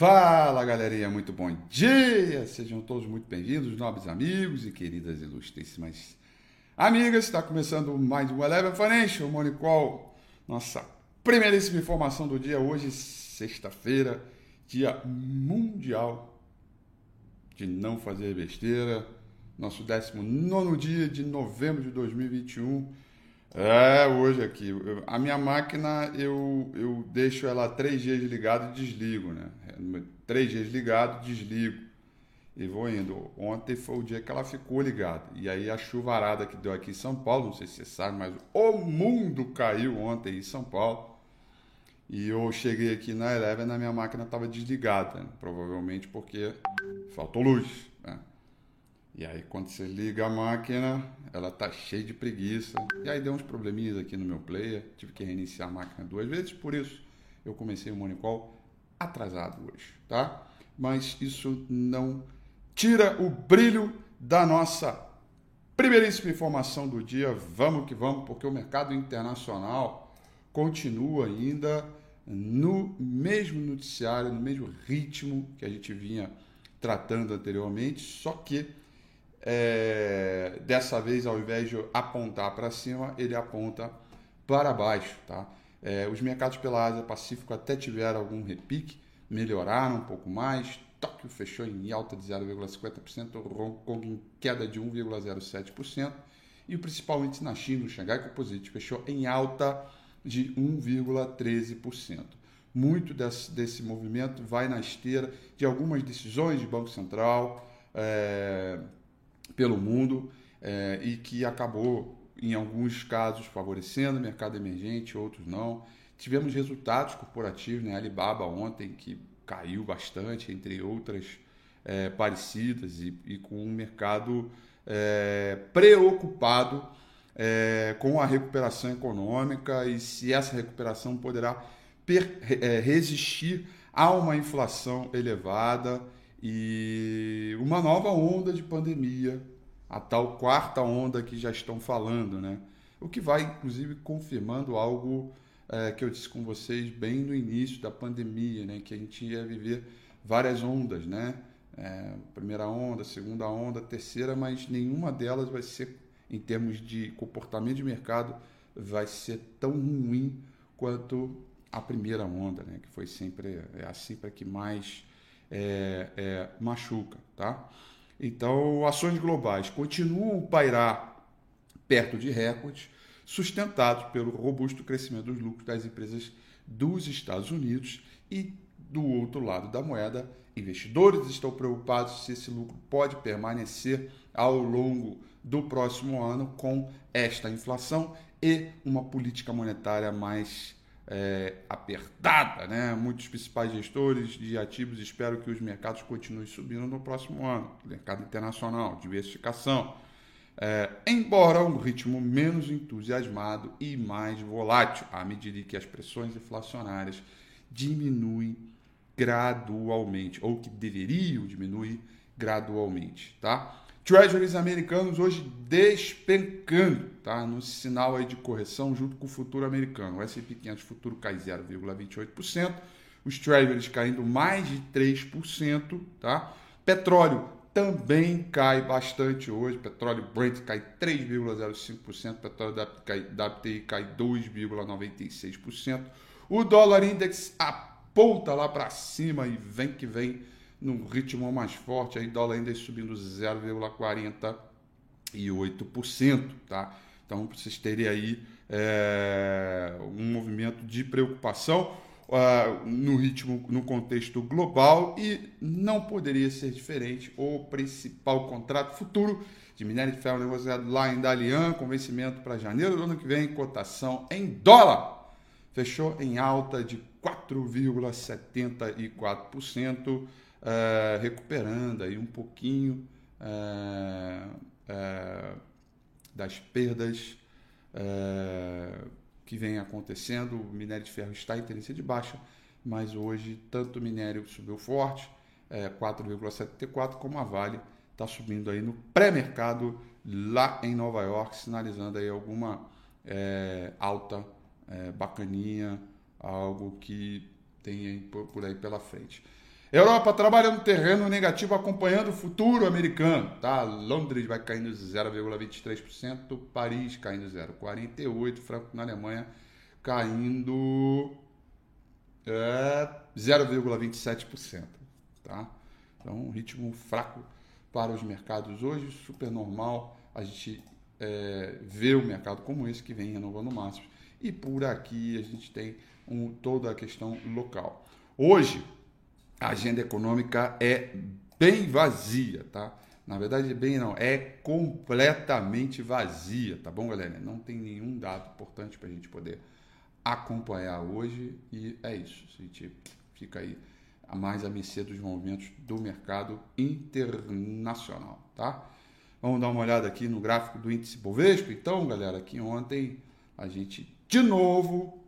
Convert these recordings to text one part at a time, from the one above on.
Fala galerinha, muito bom dia! Sejam todos muito bem-vindos, nobres amigos e queridas ilustríssimas amigas. Está começando mais um Eleven Financial Money Call. Nossa primeiríssima informação do dia hoje, sexta-feira, dia mundial de não fazer besteira. Nosso 19 dia de novembro de 2021. É, hoje aqui. A minha máquina, eu, eu deixo ela três dias ligado e desligo, né? Três dias ligado, desligo. E vou indo. Ontem foi o dia que ela ficou ligada. E aí a chuvarada que deu aqui em São Paulo, não sei se você sabe, mas o mundo caiu ontem em São Paulo. E eu cheguei aqui na Eleven, na minha máquina estava desligada, né? provavelmente porque faltou luz. E aí quando você liga a máquina, ela tá cheia de preguiça. E aí deu uns probleminhas aqui no meu player, tive que reiniciar a máquina duas vezes, por isso eu comecei o Monicol atrasado hoje, tá? Mas isso não tira o brilho da nossa primeiríssima informação do dia. Vamos que vamos, porque o mercado internacional continua ainda no mesmo noticiário, no mesmo ritmo que a gente vinha tratando anteriormente, só que é, dessa vez, ao invés de apontar para cima, ele aponta para baixo. Tá? É, os mercados pela Ásia Pacífico até tiveram algum repique, melhoraram um pouco mais. Tóquio fechou em alta de 0,50%, Hong Kong em queda de 1,07%, e principalmente na China, o Xangai Composite fechou em alta de 1,13%. Muito desse, desse movimento vai na esteira de algumas decisões de Banco Central, é, pelo mundo é, e que acabou, em alguns casos, favorecendo o mercado emergente, outros não. Tivemos resultados corporativos, né? Alibaba ontem, que caiu bastante, entre outras é, parecidas, e, e, com um mercado é, preocupado é, com a recuperação econômica e se essa recuperação poderá per, é, resistir a uma inflação elevada e uma nova onda de pandemia, a tal quarta onda que já estão falando, né? O que vai, inclusive, confirmando algo é, que eu disse com vocês bem no início da pandemia, né? Que a gente ia viver várias ondas, né? É, primeira onda, segunda onda, terceira, mas nenhuma delas vai ser, em termos de comportamento de mercado, vai ser tão ruim quanto a primeira onda, né? Que foi sempre é a sempre que mais é, é, machuca, tá? Então, ações globais continuam pairar perto de recordes, sustentados pelo robusto crescimento dos lucros das empresas dos Estados Unidos e do outro lado da moeda, investidores estão preocupados se esse lucro pode permanecer ao longo do próximo ano com esta inflação e uma política monetária mais é, apertada, né? Muitos principais gestores de ativos esperam que os mercados continuem subindo no próximo ano. Mercado internacional, diversificação. É, embora um ritmo menos entusiasmado e mais volátil, à medida que as pressões inflacionárias diminuem gradualmente, ou que deveriam diminuir gradualmente, tá? Treasuries americanos hoje despencando, tá? No sinal aí de correção junto com o futuro americano. O S&P 500 futuro cai 0,28%, os Treasuries caindo mais de 3%, tá? Petróleo também cai bastante hoje. Petróleo Brent cai 3,05%, petróleo WTI cai 2,96%. O dólar index aponta lá para cima e vem que vem no ritmo mais forte, aí dólar ainda subindo 0,48%, tá? Então vocês terem aí é, um movimento de preocupação uh, no ritmo, no contexto global e não poderia ser diferente. O principal contrato futuro de minério de ferro negociado lá em Dalian, com vencimento para janeiro do ano que vem, cotação em dólar, fechou em alta de 4,74% é, recuperando aí um pouquinho é, é, das perdas que vem acontecendo. O minério de ferro está em tendência de baixa, mas hoje tanto o minério subiu forte, 4,74, como a Vale está subindo aí no pré-mercado lá em Nova York, sinalizando aí alguma alta bacaninha, algo que tem aí por, por, aí pela frente. Europa trabalha no terreno negativo acompanhando o futuro americano. Tá? Londres vai caindo 0,23%, Paris caindo 0,48%, Franco na Alemanha caindo é, 0,27%. Tá? Então, um ritmo fraco para os mercados hoje, super normal a gente é, ver o mercado como esse que vem renovando máximos. E por aqui a gente tem um, toda a questão local. Hoje, a agenda econômica é bem vazia, tá? Na verdade, bem não, é completamente vazia, tá bom, galera? Não tem nenhum dado importante para a gente poder acompanhar hoje e é isso. A gente fica aí a mais a mercê dos movimentos do mercado internacional, tá? Vamos dar uma olhada aqui no gráfico do índice Bovespa. Então, galera, aqui ontem a gente de novo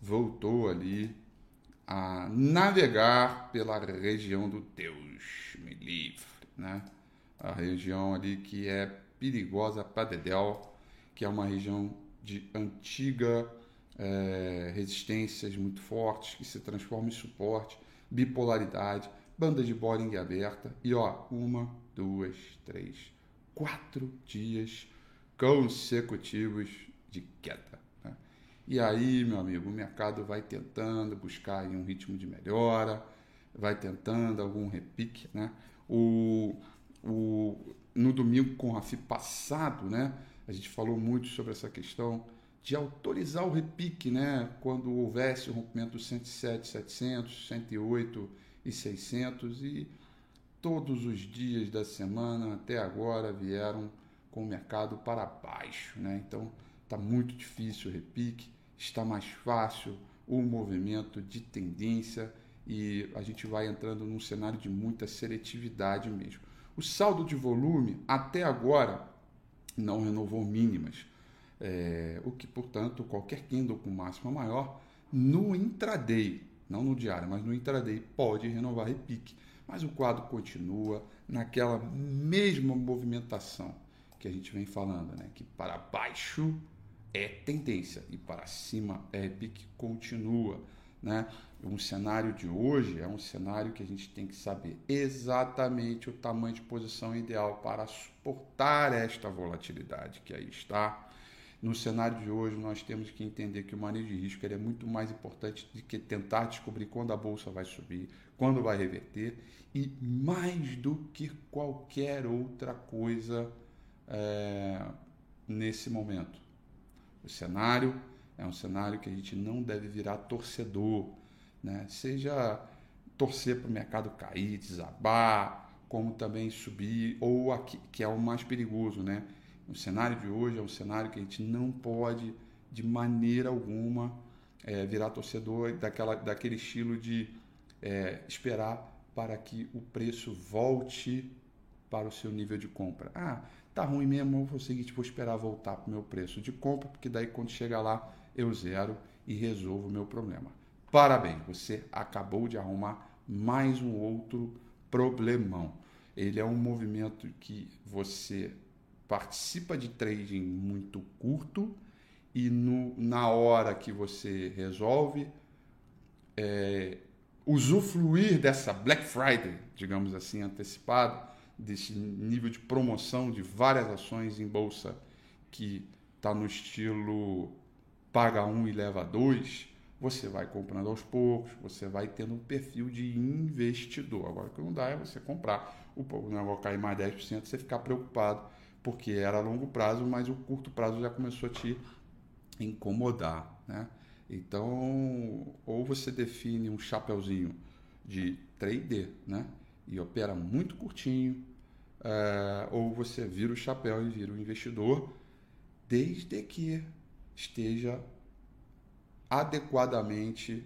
voltou ali a navegar pela região do Deus me livre, né? A região ali que é perigosa para Dedel, que é uma região de antiga é, resistências muito fortes, que se transforma em suporte, bipolaridade, banda de Bollinger aberta e ó, uma, duas, três, quatro dias consecutivos de queda. E aí, meu amigo, o mercado vai tentando buscar um ritmo de melhora, vai tentando algum repique, né? O, o, no domingo com o Rafi passado, né? A gente falou muito sobre essa questão de autorizar o repique, né? Quando houvesse o rompimento dos 107, 700, 108 e 600 e todos os dias da semana até agora vieram com o mercado para baixo, né? Então está muito difícil o repique está mais fácil o movimento de tendência e a gente vai entrando num cenário de muita seletividade mesmo. O saldo de volume até agora não renovou mínimas, é, o que, portanto, qualquer candle com máxima maior no intraday, não no diário, mas no intraday pode renovar repique. Mas o quadro continua naquela mesma movimentação que a gente vem falando, né? que para baixo é tendência e para cima é pique continua, né? Um cenário de hoje é um cenário que a gente tem que saber exatamente o tamanho de posição ideal para suportar esta volatilidade que aí está. No cenário de hoje, nós temos que entender que o manejo de risco é muito mais importante do que tentar descobrir quando a bolsa vai subir, quando vai reverter e mais do que qualquer outra coisa é, nesse momento. O cenário é um cenário que a gente não deve virar torcedor, né? seja torcer para o mercado cair, desabar, como também subir, ou aqui, que é o mais perigoso. Né? O cenário de hoje é um cenário que a gente não pode, de maneira alguma, é, virar torcedor daquela, daquele estilo de é, esperar para que o preço volte para o seu nível de compra. Ah, tá ruim mesmo, vou seguir, vou esperar voltar para o meu preço de compra, porque daí quando chega lá eu zero e resolvo o meu problema. Parabéns, você acabou de arrumar mais um outro problemão. Ele é um movimento que você participa de trading muito curto e no, na hora que você resolve é, usufruir dessa Black Friday, digamos assim, antecipado, desse nível de promoção de várias ações em bolsa que está no estilo paga um e leva dois, você vai comprando aos poucos, você vai tendo um perfil de investidor. Agora, o que não dá é você comprar, o negócio cair mais 10%, você ficar preocupado, porque era a longo prazo, mas o curto prazo já começou a te incomodar. Né? Então, ou você define um chapeuzinho de trader, né? E opera muito curtinho, é, ou você vira o chapéu e vira o investidor, desde que esteja adequadamente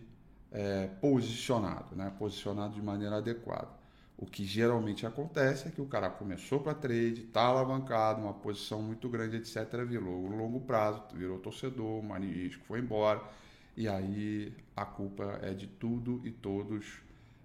é, posicionado, né? posicionado de maneira adequada. O que geralmente acontece é que o cara começou para trade, está alavancado, uma posição muito grande, etc. Virou longo prazo, virou torcedor, o risco foi embora. E aí a culpa é de tudo e todos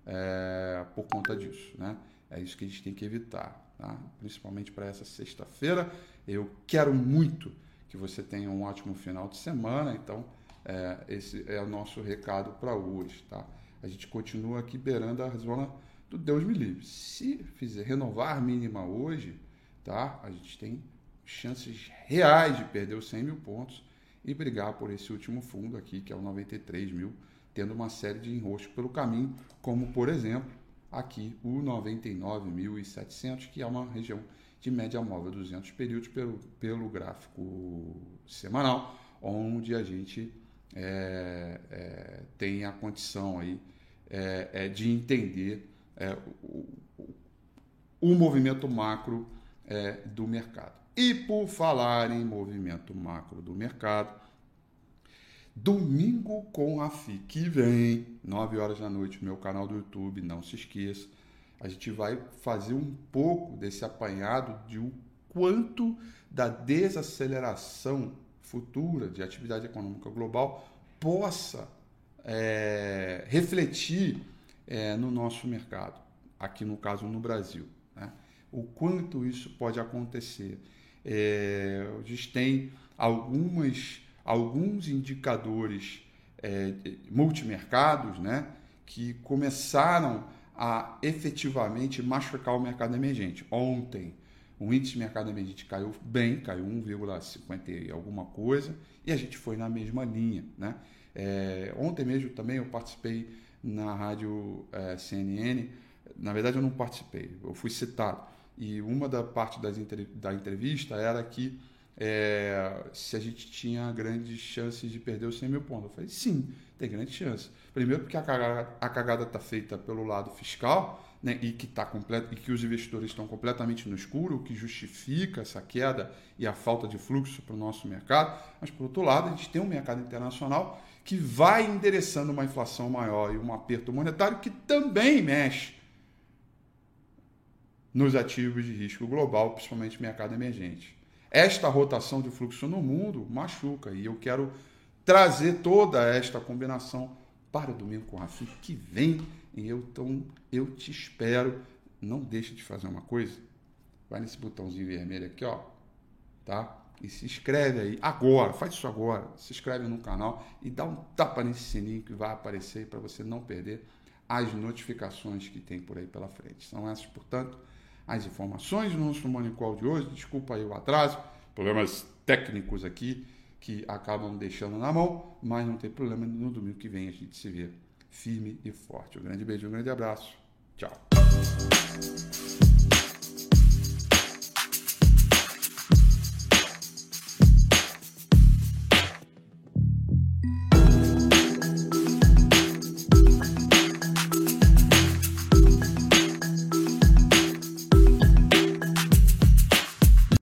é, por conta disso. Né? É isso que a gente tem que evitar, tá? principalmente para essa sexta-feira. Eu quero muito que você tenha um ótimo final de semana, então é, esse é o nosso recado para hoje. Tá? A gente continua aqui beirando a zona do Deus me livre. Se fizer renovar a mínima hoje, tá? A gente tem chances reais de perder os 100 mil pontos e brigar por esse último fundo aqui, que é o 93 mil, tendo uma série de enroscos pelo caminho, como por exemplo aqui o 99.700, que é uma região de média móvel 200 períodos pelo, pelo gráfico semanal, onde a gente é, é, tem a condição aí é, é de entender é, o, o, movimento macro é, do mercado. E por falar em movimento macro do mercado, domingo com a FI que vem, 9 horas da noite, no meu canal do YouTube, não se esqueça. A gente vai fazer um pouco desse apanhado de o quanto da desaceleração futura de atividade econômica global possa é, refletir é, no nosso mercado, aqui no caso no Brasil. Né? O quanto isso pode acontecer. É, a gente tem algumas, alguns indicadores é, multimercados né, que começaram a efetivamente machucar o mercado emergente. Ontem, o índice de mercado emergente caiu bem, caiu 1,50 e alguma coisa, e a gente foi na mesma linha. Né? É, ontem mesmo também eu participei na rádio é, CNN, na verdade eu não participei, eu fui citado e uma da parte das, da entrevista era que é, se a gente tinha grandes chances de perder os 100 mil pontos. Eu falei, sim, tem grande chance. Primeiro porque a cagada está feita pelo lado fiscal né, e que tá completo e que os investidores estão completamente no escuro, o que justifica essa queda e a falta de fluxo para o nosso mercado. Mas por outro lado, a gente tem um mercado internacional que vai endereçando uma inflação maior e um aperto monetário que também mexe nos ativos de risco global, principalmente mercado emergente. Esta rotação de fluxo no mundo machuca e eu quero trazer toda esta combinação para o domingo com o Rafi que vem e eu, então, eu te espero. Não deixe de fazer uma coisa. Vai nesse botãozinho vermelho aqui, ó, tá? E se inscreve aí agora, faz isso agora. Se inscreve no canal e dá um tapa nesse sininho que vai aparecer para você não perder as notificações que tem por aí pela frente. São essas, portanto, as informações do nosso Call de hoje. Desculpa aí o atraso, problemas técnicos aqui que acabam deixando na mão, mas não tem problema. No domingo que vem a gente se vê firme e forte. Um grande beijo, um grande abraço. Tchau.